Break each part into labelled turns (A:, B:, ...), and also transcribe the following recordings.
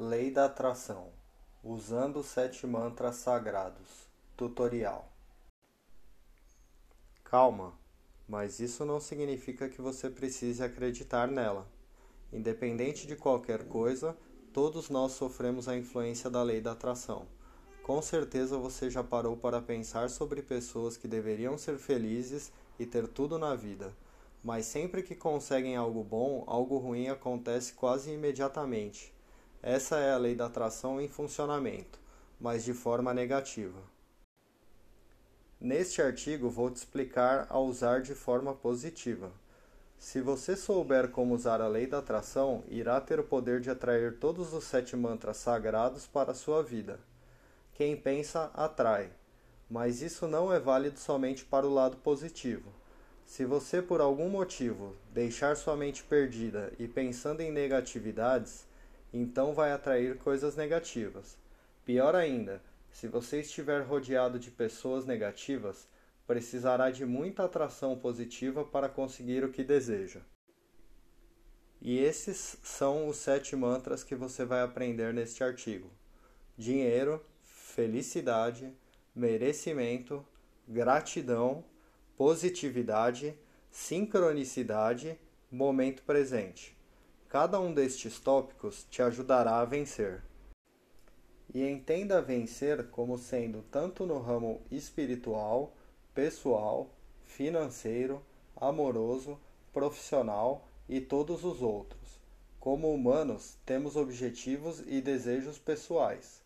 A: Lei da Atração Usando Sete Mantras Sagrados Tutorial Calma, mas isso não significa que você precise acreditar nela. Independente de qualquer coisa, todos nós sofremos a influência da lei da atração. Com certeza você já parou para pensar sobre pessoas que deveriam ser felizes e ter tudo na vida mas sempre que conseguem algo bom, algo ruim acontece quase imediatamente. Essa é a lei da atração em funcionamento, mas de forma negativa. Neste artigo vou te explicar a usar de forma positiva. Se você souber como usar a lei da atração, irá ter o poder de atrair todos os sete mantras sagrados para a sua vida. Quem pensa, atrai. Mas isso não é válido somente para o lado positivo. Se você por algum motivo deixar sua mente perdida e pensando em negatividades, então vai atrair coisas negativas. Pior ainda, se você estiver rodeado de pessoas negativas, precisará de muita atração positiva para conseguir o que deseja. E esses são os sete mantras que você vai aprender neste artigo: dinheiro, felicidade, merecimento, gratidão positividade, sincronicidade, momento presente. Cada um destes tópicos te ajudará a vencer. E entenda vencer como sendo tanto no ramo espiritual, pessoal, financeiro, amoroso, profissional e todos os outros. Como humanos, temos objetivos e desejos pessoais.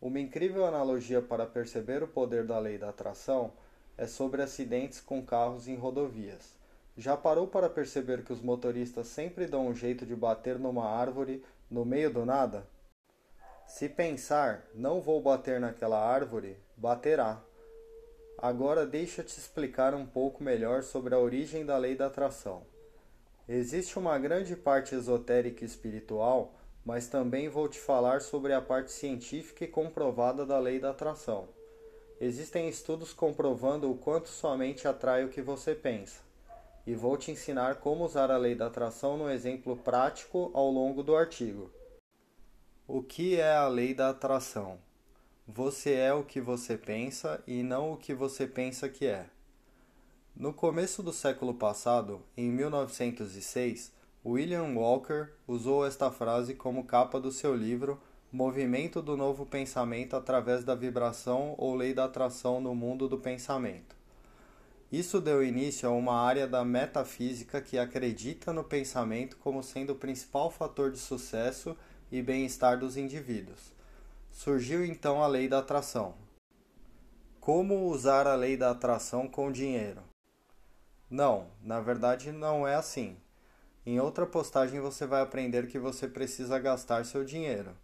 A: Uma incrível analogia para perceber o poder da lei da atração é sobre acidentes com carros em rodovias. Já parou para perceber que os motoristas sempre dão um jeito de bater numa árvore no meio do nada? Se pensar, não vou bater naquela árvore, baterá. Agora deixa te explicar um pouco melhor sobre a origem da lei da atração. Existe uma grande parte esotérica e espiritual, mas também vou te falar sobre a parte científica e comprovada da lei da atração. Existem estudos comprovando o quanto sua mente atrai o que você pensa. E vou te ensinar como usar a lei da atração no exemplo prático ao longo do artigo. O que é a lei da atração? Você é o que você pensa e não o que você pensa que é. No começo do século passado, em 1906, William Walker usou esta frase como capa do seu livro movimento do novo pensamento através da vibração ou lei da atração no mundo do pensamento. Isso deu início a uma área da metafísica que acredita no pensamento como sendo o principal fator de sucesso e bem-estar dos indivíduos. Surgiu então a lei da atração. Como usar a lei da atração com dinheiro? Não, na verdade não é assim. Em outra postagem você vai aprender que você precisa gastar seu dinheiro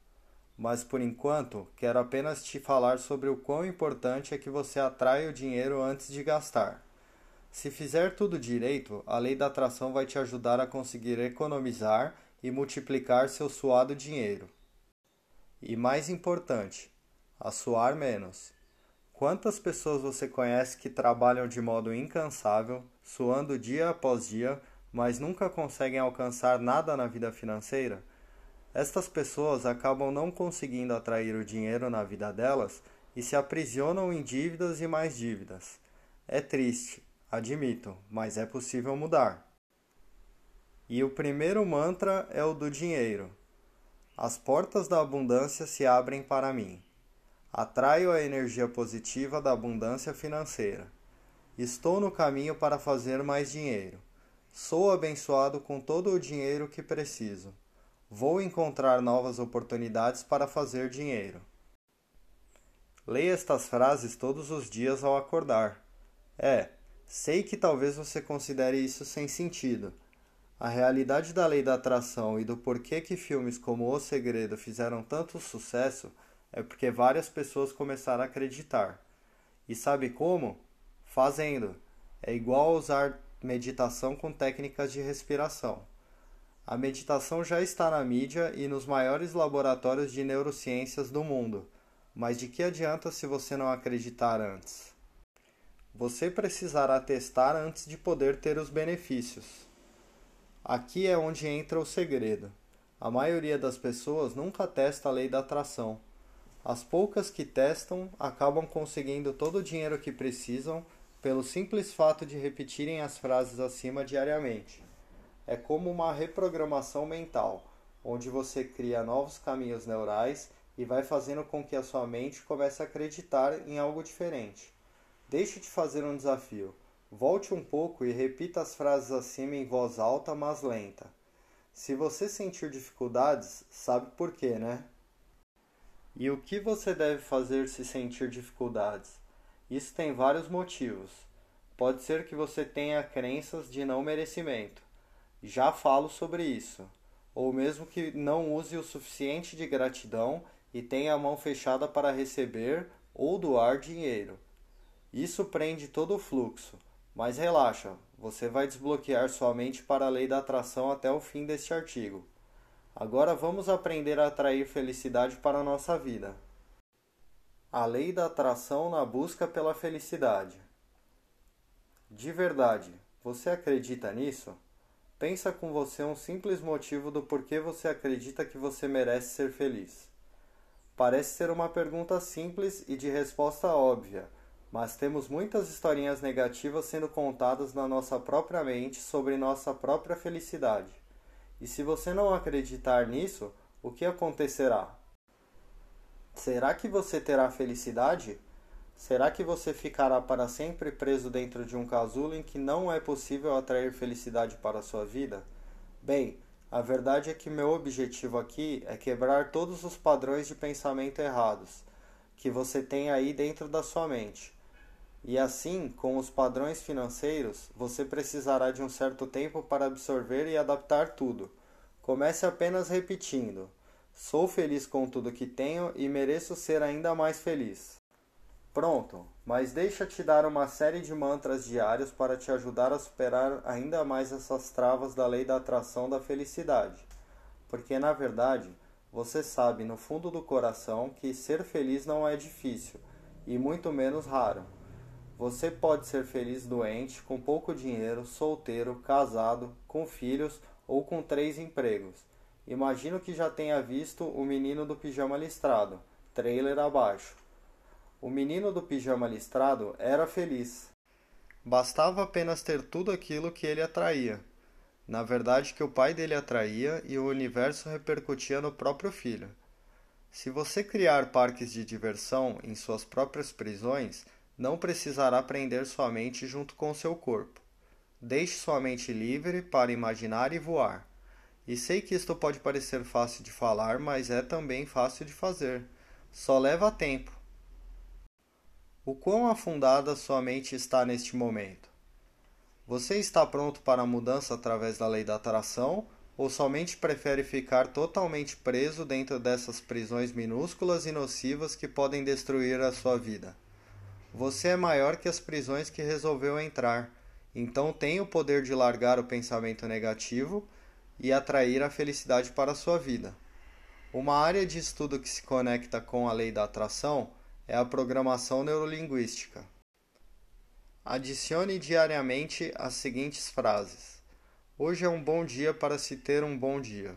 A: mas por enquanto quero apenas te falar sobre o quão importante é que você atraia o dinheiro antes de gastar. Se fizer tudo direito, a lei da atração vai te ajudar a conseguir economizar e multiplicar seu suado dinheiro. E mais importante, a suar menos. Quantas pessoas você conhece que trabalham de modo incansável, suando dia após dia, mas nunca conseguem alcançar nada na vida financeira? Estas pessoas acabam não conseguindo atrair o dinheiro na vida delas e se aprisionam em dívidas e mais dívidas. É triste, admito, mas é possível mudar. E o primeiro mantra é o do dinheiro. As portas da abundância se abrem para mim. Atraio a energia positiva da abundância financeira. Estou no caminho para fazer mais dinheiro. Sou abençoado com todo o dinheiro que preciso. Vou encontrar novas oportunidades para fazer dinheiro. Leia estas frases todos os dias ao acordar. É, sei que talvez você considere isso sem sentido. A realidade da lei da atração e do porquê que filmes como O Segredo fizeram tanto sucesso é porque várias pessoas começaram a acreditar. E sabe como? Fazendo. É igual usar meditação com técnicas de respiração. A meditação já está na mídia e nos maiores laboratórios de neurociências do mundo, mas de que adianta se você não acreditar antes? Você precisará testar antes de poder ter os benefícios. Aqui é onde entra o segredo. A maioria das pessoas nunca testa a lei da atração. As poucas que testam acabam conseguindo todo o dinheiro que precisam pelo simples fato de repetirem as frases acima diariamente. É como uma reprogramação mental, onde você cria novos caminhos neurais e vai fazendo com que a sua mente comece a acreditar em algo diferente. Deixe de fazer um desafio. Volte um pouco e repita as frases acima em voz alta, mas lenta. Se você sentir dificuldades, sabe por quê, né? E o que você deve fazer se sentir dificuldades? Isso tem vários motivos. Pode ser que você tenha crenças de não merecimento. Já falo sobre isso. Ou mesmo que não use o suficiente de gratidão e tenha a mão fechada para receber ou doar dinheiro. Isso prende todo o fluxo. Mas relaxa, você vai desbloquear sua mente para a lei da atração até o fim deste artigo. Agora vamos aprender a atrair felicidade para a nossa vida. A lei da atração na busca pela felicidade. De verdade, você acredita nisso? Pensa com você um simples motivo do porquê você acredita que você merece ser feliz. Parece ser uma pergunta simples e de resposta óbvia, mas temos muitas historinhas negativas sendo contadas na nossa própria mente sobre nossa própria felicidade. E se você não acreditar nisso, o que acontecerá? Será que você terá felicidade? Será que você ficará para sempre preso dentro de um casulo em que não é possível atrair felicidade para a sua vida? Bem, a verdade é que meu objetivo aqui é quebrar todos os padrões de pensamento errados que você tem aí dentro da sua mente. E assim, com os padrões financeiros, você precisará de um certo tempo para absorver e adaptar tudo. Comece apenas repetindo: Sou feliz com tudo que tenho e mereço ser ainda mais feliz. Pronto, mas deixa-te dar uma série de mantras diários para te ajudar a superar ainda mais essas travas da lei da atração da felicidade. Porque na verdade, você sabe no fundo do coração que ser feliz não é difícil e muito menos raro. Você pode ser feliz doente, com pouco dinheiro, solteiro, casado, com filhos ou com três empregos. Imagino que já tenha visto o menino do pijama listrado, trailer abaixo. O menino do pijama listrado era feliz. Bastava apenas ter tudo aquilo que ele atraía. Na verdade, que o pai dele atraía e o universo repercutia no próprio filho. Se você criar parques de diversão em suas próprias prisões, não precisará prender sua mente junto com seu corpo. Deixe sua mente livre para imaginar e voar. E sei que isto pode parecer fácil de falar, mas é também fácil de fazer. Só leva tempo. O quão afundada sua mente está neste momento? Você está pronto para a mudança através da lei da atração ou somente prefere ficar totalmente preso dentro dessas prisões minúsculas e nocivas que podem destruir a sua vida? Você é maior que as prisões que resolveu entrar, então tem o poder de largar o pensamento negativo e atrair a felicidade para a sua vida. Uma área de estudo que se conecta com a lei da atração é a programação neurolinguística. Adicione diariamente as seguintes frases: Hoje é um bom dia para se ter um bom dia.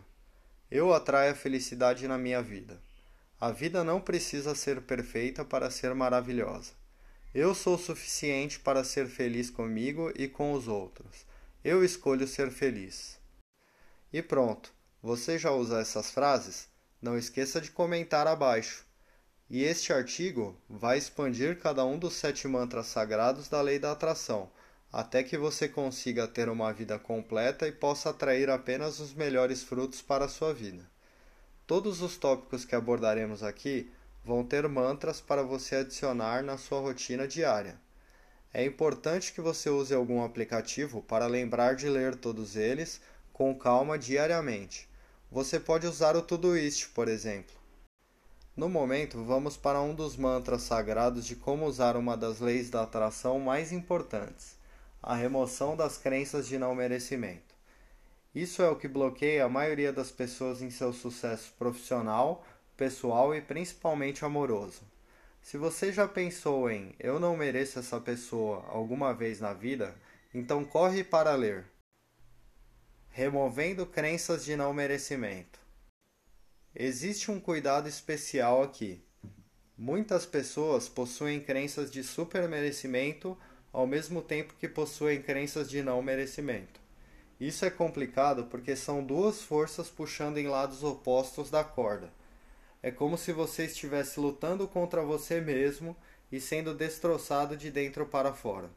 A: Eu atraio a felicidade na minha vida. A vida não precisa ser perfeita para ser maravilhosa. Eu sou suficiente para ser feliz comigo e com os outros. Eu escolho ser feliz. E pronto. Você já usa essas frases? Não esqueça de comentar abaixo. E este artigo vai expandir cada um dos sete mantras sagrados da lei da atração, até que você consiga ter uma vida completa e possa atrair apenas os melhores frutos para a sua vida. Todos os tópicos que abordaremos aqui vão ter mantras para você adicionar na sua rotina diária. É importante que você use algum aplicativo para lembrar de ler todos eles com calma diariamente. Você pode usar o Todoist, por exemplo. No momento, vamos para um dos mantras sagrados de como usar uma das leis da atração mais importantes, a remoção das crenças de não merecimento. Isso é o que bloqueia a maioria das pessoas em seu sucesso profissional, pessoal e principalmente amoroso. Se você já pensou em eu não mereço essa pessoa alguma vez na vida, então corre para ler. Removendo crenças de não merecimento. Existe um cuidado especial aqui. Muitas pessoas possuem crenças de supermerecimento ao mesmo tempo que possuem crenças de não merecimento. Isso é complicado porque são duas forças puxando em lados opostos da corda. É como se você estivesse lutando contra você mesmo e sendo destroçado de dentro para fora.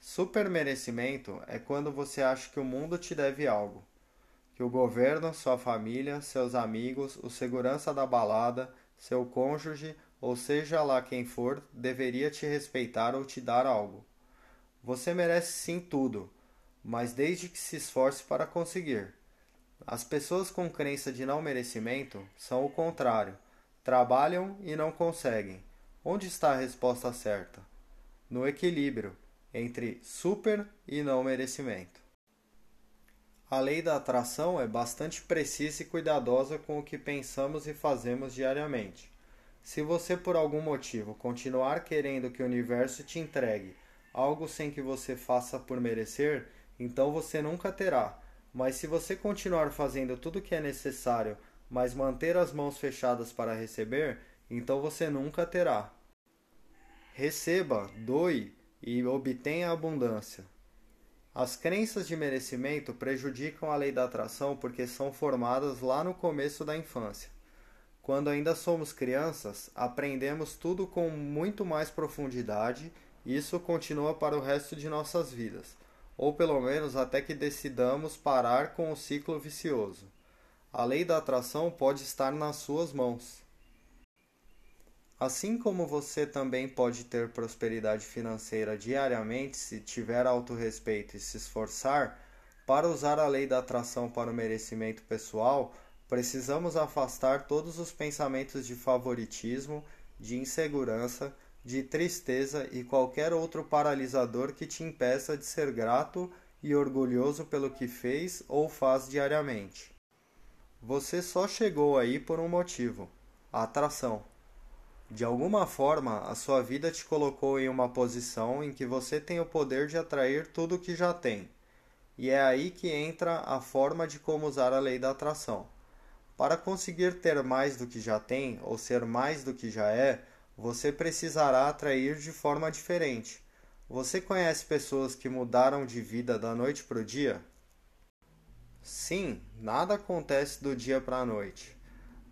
A: Supermerecimento é quando você acha que o mundo te deve algo, que o governo, sua família, seus amigos, o segurança da balada, seu cônjuge ou seja lá quem for, deveria te respeitar ou te dar algo. Você merece sim tudo, mas desde que se esforce para conseguir. As pessoas com crença de não merecimento são o contrário. Trabalham e não conseguem. Onde está a resposta certa? No equilíbrio entre super e não merecimento. A lei da atração é bastante precisa e cuidadosa com o que pensamos e fazemos diariamente. Se você por algum motivo continuar querendo que o universo te entregue algo sem que você faça por merecer, então você nunca terá. Mas se você continuar fazendo tudo o que é necessário, mas manter as mãos fechadas para receber, então você nunca terá. Receba, doe e obtenha abundância. As crenças de merecimento prejudicam a lei da atração porque são formadas lá no começo da infância. Quando ainda somos crianças, aprendemos tudo com muito mais profundidade e isso continua para o resto de nossas vidas, ou pelo menos até que decidamos parar com o ciclo vicioso. A lei da atração pode estar nas suas mãos. Assim como você também pode ter prosperidade financeira diariamente se tiver autorrespeito e se esforçar, para usar a lei da atração para o merecimento pessoal, Precisamos afastar todos os pensamentos de favoritismo, de insegurança, de tristeza e qualquer outro paralisador que te impeça de ser grato e orgulhoso pelo que fez ou faz diariamente. Você só chegou aí por um motivo: a atração. De alguma forma, a sua vida te colocou em uma posição em que você tem o poder de atrair tudo o que já tem. E é aí que entra a forma de como usar a lei da atração. Para conseguir ter mais do que já tem ou ser mais do que já é, você precisará atrair de forma diferente. Você conhece pessoas que mudaram de vida da noite para o dia? Sim, nada acontece do dia para a noite,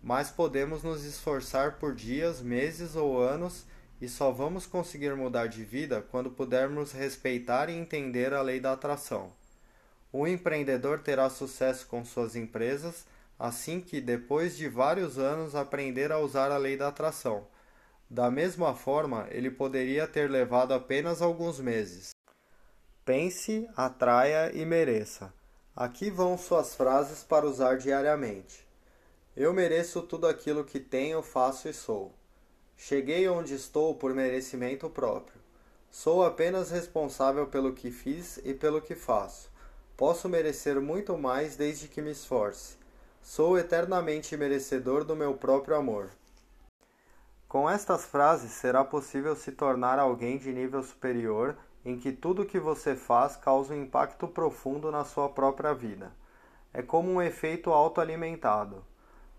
A: mas podemos nos esforçar por dias, meses ou anos e só vamos conseguir mudar de vida quando pudermos respeitar e entender a lei da atração. O empreendedor terá sucesso com suas empresas assim que, depois de vários anos, aprender a usar a lei da atração. Da mesma forma, ele poderia ter levado apenas alguns meses. Pense, atraia e mereça. Aqui vão suas frases para usar diariamente. Eu mereço tudo aquilo que tenho, faço e sou. Cheguei onde estou por merecimento próprio. Sou apenas responsável pelo que fiz e pelo que faço. Posso merecer muito mais desde que me esforce. Sou eternamente merecedor do meu próprio amor. Com estas frases será possível se tornar alguém de nível superior em que tudo que você faz causa um impacto profundo na sua própria vida. É como um efeito autoalimentado.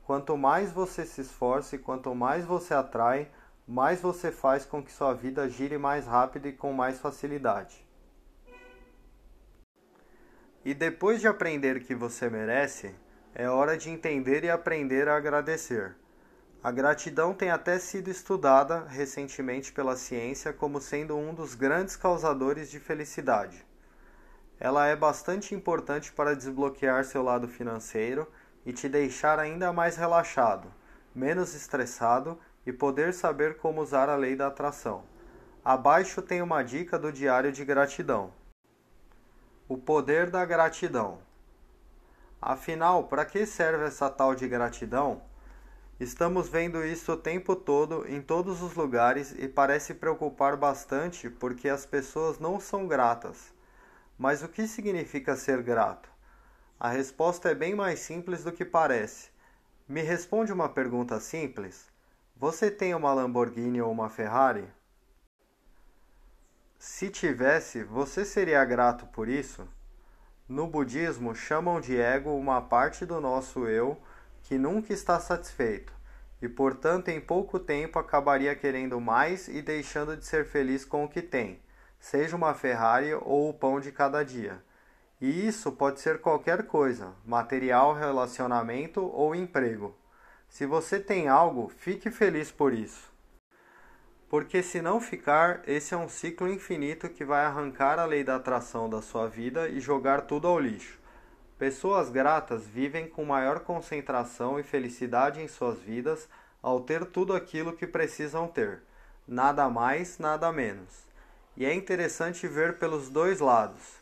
A: Quanto mais você se esforça e quanto mais você atrai, mais você faz com que sua vida gire mais rápido e com mais facilidade. E depois de aprender que você merece, é hora de entender e aprender a agradecer. A gratidão tem até sido estudada recentemente pela ciência como sendo um dos grandes causadores de felicidade. Ela é bastante importante para desbloquear seu lado financeiro e te deixar ainda mais relaxado, menos estressado e poder saber como usar a lei da atração. Abaixo tem uma dica do diário de gratidão. O poder da gratidão. Afinal, para que serve essa tal de gratidão? Estamos vendo isso o tempo todo, em todos os lugares, e parece preocupar bastante porque as pessoas não são gratas. Mas o que significa ser grato? A resposta é bem mais simples do que parece. Me responde uma pergunta simples: Você tem uma Lamborghini ou uma Ferrari? Se tivesse, você seria grato por isso? No budismo, chamam de ego uma parte do nosso eu que nunca está satisfeito e, portanto, em pouco tempo acabaria querendo mais e deixando de ser feliz com o que tem, seja uma Ferrari ou o pão de cada dia. E isso pode ser qualquer coisa, material, relacionamento ou emprego. Se você tem algo, fique feliz por isso. Porque se não ficar, esse é um ciclo infinito que vai arrancar a lei da atração da sua vida e jogar tudo ao lixo. Pessoas gratas vivem com maior concentração e felicidade em suas vidas ao ter tudo aquilo que precisam ter, nada mais, nada menos. E é interessante ver pelos dois lados.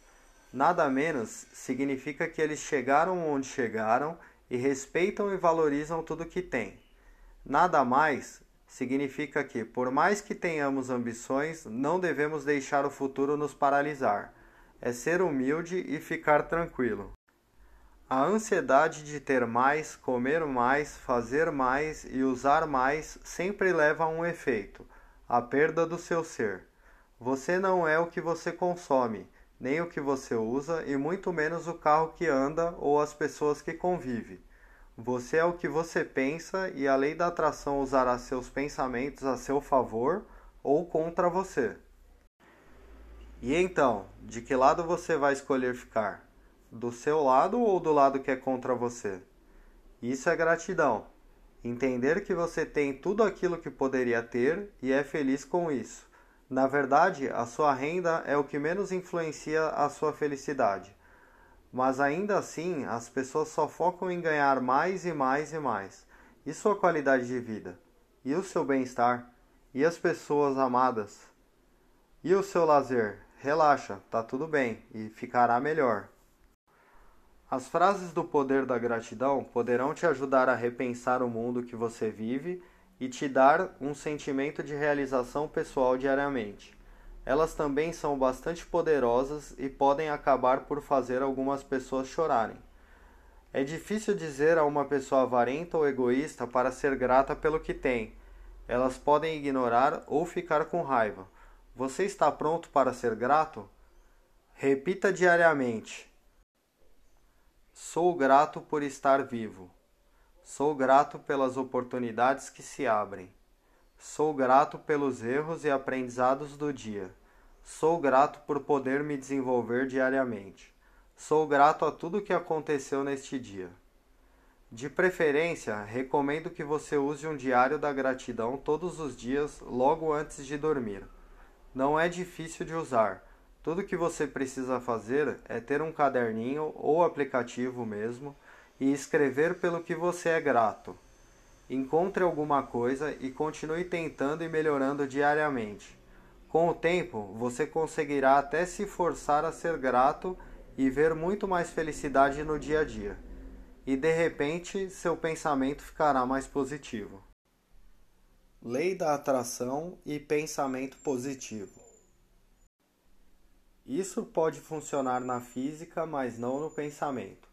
A: Nada menos significa que eles chegaram onde chegaram e respeitam e valorizam tudo que têm. Nada mais significa que, por mais que tenhamos ambições, não devemos deixar o futuro nos paralisar. É ser humilde e ficar tranquilo. A ansiedade de ter mais, comer mais, fazer mais e usar mais sempre leva a um efeito: a perda do seu ser. Você não é o que você consome, nem o que você usa e muito menos o carro que anda ou as pessoas que convive. Você é o que você pensa e a lei da atração usará seus pensamentos a seu favor ou contra você. E então, de que lado você vai escolher ficar? Do seu lado ou do lado que é contra você. Isso é gratidão. Entender que você tem tudo aquilo que poderia ter e é feliz com isso. Na verdade, a sua renda é o que menos influencia a sua felicidade. Mas ainda assim, as pessoas só focam em ganhar mais e mais e mais. E sua qualidade de vida? E o seu bem-estar? E as pessoas amadas? E o seu lazer? Relaxa, tá tudo bem e ficará melhor. As frases do poder da gratidão poderão te ajudar a repensar o mundo que você vive e te dar um sentimento de realização pessoal diariamente. Elas também são bastante poderosas e podem acabar por fazer algumas pessoas chorarem. É difícil dizer a uma pessoa avarenta ou egoísta para ser grata pelo que tem. Elas podem ignorar ou ficar com raiva. Você está pronto para ser grato? Repita diariamente: Sou grato por estar vivo. Sou grato pelas oportunidades que se abrem. Sou grato pelos erros e aprendizados do dia. Sou grato por poder me desenvolver diariamente. Sou grato a tudo que aconteceu neste dia. De preferência, recomendo que você use um diário da gratidão todos os dias, logo antes de dormir. Não é difícil de usar tudo que você precisa fazer é ter um caderninho ou aplicativo mesmo e escrever pelo que você é grato. Encontre alguma coisa e continue tentando e melhorando diariamente. Com o tempo, você conseguirá até se forçar a ser grato e ver muito mais felicidade no dia a dia. E de repente, seu pensamento ficará mais positivo. Lei da atração e pensamento positivo. Isso pode funcionar na física, mas não no pensamento.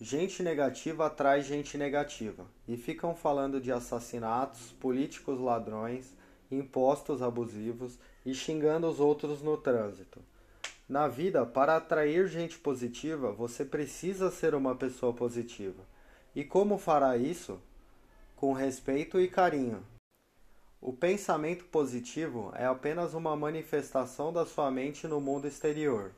A: Gente negativa atrai gente negativa e ficam falando de assassinatos, políticos ladrões, impostos abusivos e xingando os outros no trânsito. Na vida, para atrair gente positiva, você precisa ser uma pessoa positiva. E como fará isso? Com respeito e carinho. O pensamento positivo é apenas uma manifestação da sua mente no mundo exterior.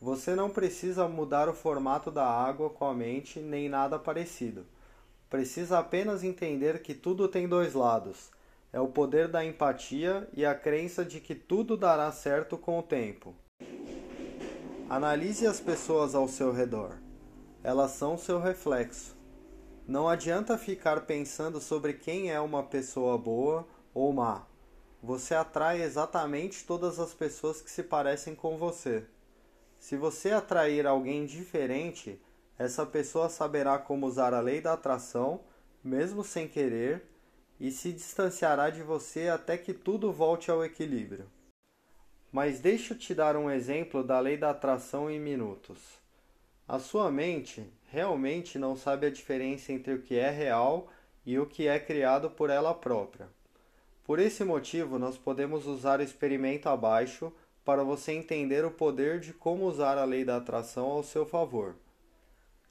A: Você não precisa mudar o formato da água com a mente nem nada parecido. Precisa apenas entender que tudo tem dois lados. É o poder da empatia e a crença de que tudo dará certo com o tempo. Analise as pessoas ao seu redor. Elas são seu reflexo. Não adianta ficar pensando sobre quem é uma pessoa boa ou má. Você atrai exatamente todas as pessoas que se parecem com você. Se você atrair alguém diferente, essa pessoa saberá como usar a lei da atração, mesmo sem querer, e se distanciará de você até que tudo volte ao equilíbrio. Mas deixa eu te dar um exemplo da lei da atração em minutos. A sua mente realmente não sabe a diferença entre o que é real e o que é criado por ela própria. Por esse motivo, nós podemos usar o experimento abaixo para você entender o poder de como usar a lei da atração ao seu favor.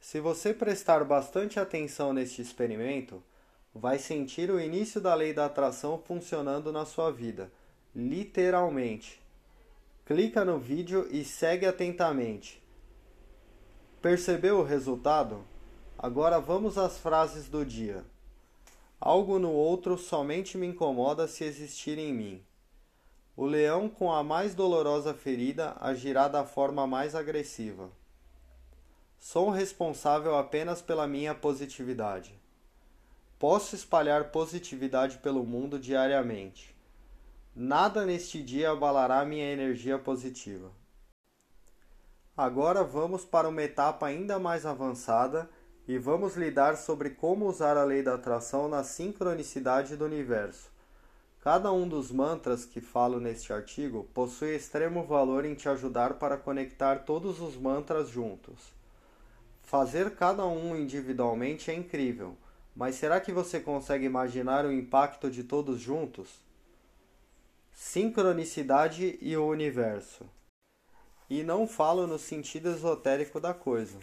A: Se você prestar bastante atenção neste experimento, vai sentir o início da lei da atração funcionando na sua vida, literalmente. Clica no vídeo e segue atentamente. Percebeu o resultado? Agora vamos às frases do dia. Algo no outro somente me incomoda se existir em mim. O leão com a mais dolorosa ferida agirá da forma mais agressiva. Sou responsável apenas pela minha positividade. Posso espalhar positividade pelo mundo diariamente. Nada neste dia abalará minha energia positiva. Agora vamos para uma etapa ainda mais avançada e vamos lidar sobre como usar a lei da atração na sincronicidade do universo Cada um dos mantras que falo neste artigo possui extremo valor em te ajudar para conectar todos os mantras juntos. Fazer cada um individualmente é incrível, mas será que você consegue imaginar o impacto de todos juntos? Sincronicidade e o universo. E não falo no sentido esotérico da coisa.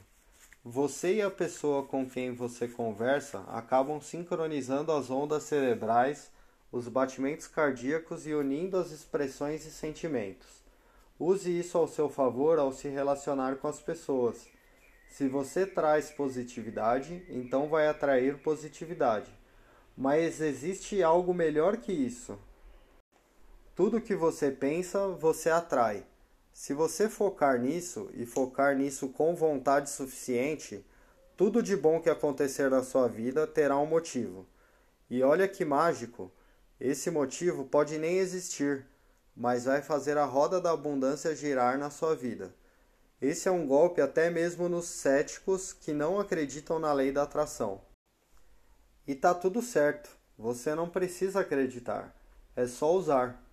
A: Você e a pessoa com quem você conversa acabam sincronizando as ondas cerebrais os batimentos cardíacos e unindo as expressões e sentimentos. Use isso ao seu favor ao se relacionar com as pessoas. Se você traz positividade, então vai atrair positividade. Mas existe algo melhor que isso. Tudo que você pensa, você atrai. Se você focar nisso e focar nisso com vontade suficiente, tudo de bom que acontecer na sua vida terá um motivo. E olha que mágico! Esse motivo pode nem existir, mas vai fazer a roda da abundância girar na sua vida. Esse é um golpe até mesmo nos céticos que não acreditam na lei da atração. E tá tudo certo, você não precisa acreditar, é só usar.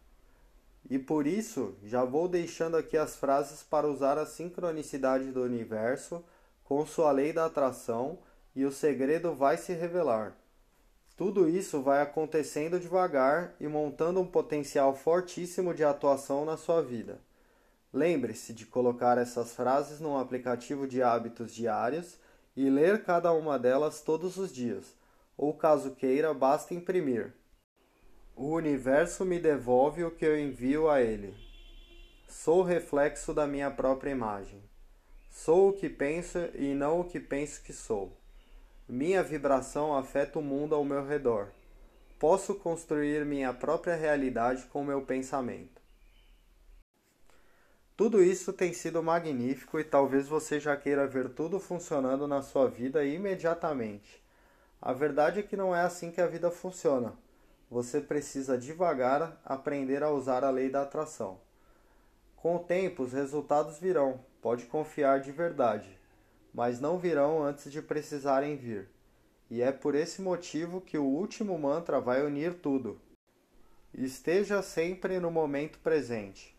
A: E por isso, já vou deixando aqui as frases para usar a sincronicidade do universo com sua lei da atração e o segredo vai se revelar. Tudo isso vai acontecendo devagar e montando um potencial fortíssimo de atuação na sua vida. Lembre-se de colocar essas frases num aplicativo de hábitos diários e ler cada uma delas todos os dias, ou caso queira, basta imprimir. O universo me devolve o que eu envio a ele. Sou reflexo da minha própria imagem. Sou o que penso e não o que penso que sou. Minha vibração afeta o mundo ao meu redor. Posso construir minha própria realidade com meu pensamento. Tudo isso tem sido magnífico e talvez você já queira ver tudo funcionando na sua vida imediatamente. A verdade é que não é assim que a vida funciona. Você precisa devagar aprender a usar a lei da atração. Com o tempo, os resultados virão, pode confiar de verdade mas não virão antes de precisarem vir. E é por esse motivo que o último mantra vai unir tudo. Esteja sempre no momento presente.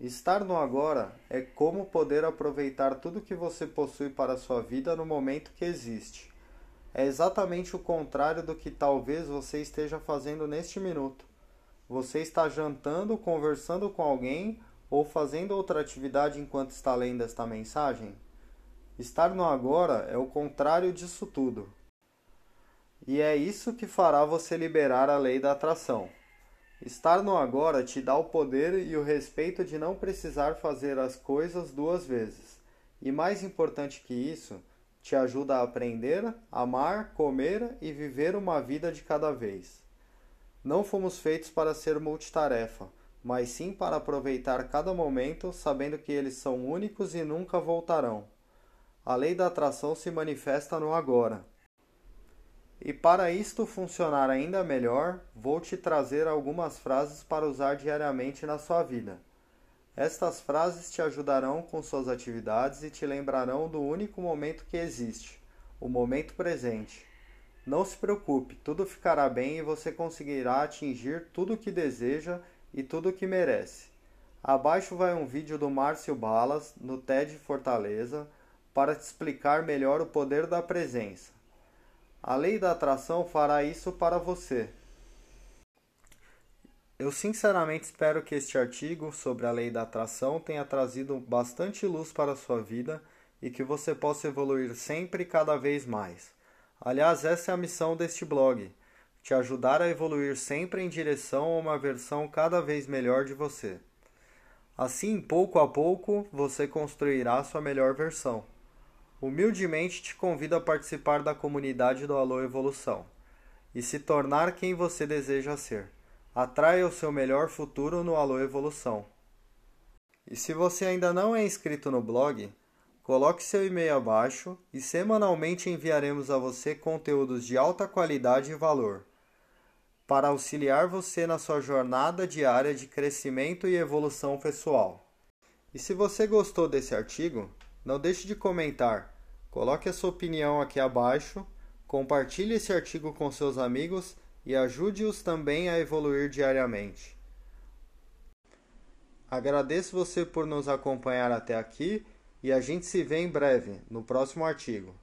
A: Estar no agora é como poder aproveitar tudo que você possui para a sua vida no momento que existe. É exatamente o contrário do que talvez você esteja fazendo neste minuto. Você está jantando, conversando com alguém ou fazendo outra atividade enquanto está lendo esta mensagem? Estar no agora é o contrário disso tudo. E é isso que fará você liberar a lei da atração. Estar no agora te dá o poder e o respeito de não precisar fazer as coisas duas vezes. E mais importante que isso, te ajuda a aprender, amar, comer e viver uma vida de cada vez. Não fomos feitos para ser multitarefa, mas sim para aproveitar cada momento sabendo que eles são únicos e nunca voltarão a lei da atração se manifesta no agora. E para isto funcionar ainda melhor, vou te trazer algumas frases para usar diariamente na sua vida. Estas frases te ajudarão com suas atividades e te lembrarão do único momento que existe, o momento presente. Não se preocupe, tudo ficará bem e você conseguirá atingir tudo o que deseja e tudo o que merece. Abaixo vai um vídeo do Márcio Balas no TED Fortaleza para te explicar melhor o poder da presença. A lei da atração fará isso para você. Eu sinceramente espero que este artigo sobre a lei da atração tenha trazido bastante luz para a sua vida e que você possa evoluir sempre e cada vez mais. Aliás, essa é a missão deste blog: te ajudar a evoluir sempre em direção a uma versão cada vez melhor de você. Assim, pouco a pouco, você construirá sua melhor versão. Humildemente te convido a participar da comunidade do Alô Evolução e se tornar quem você deseja ser. Atraia o seu melhor futuro no Alô Evolução. E se você ainda não é inscrito no blog, coloque seu e-mail abaixo e semanalmente enviaremos a você conteúdos de alta qualidade e valor para auxiliar você na sua jornada diária de crescimento e evolução pessoal. E se você gostou desse artigo, não deixe de comentar, coloque a sua opinião aqui abaixo, compartilhe esse artigo com seus amigos e ajude-os também a evoluir diariamente. Agradeço você por nos acompanhar até aqui e a gente se vê em breve no próximo artigo.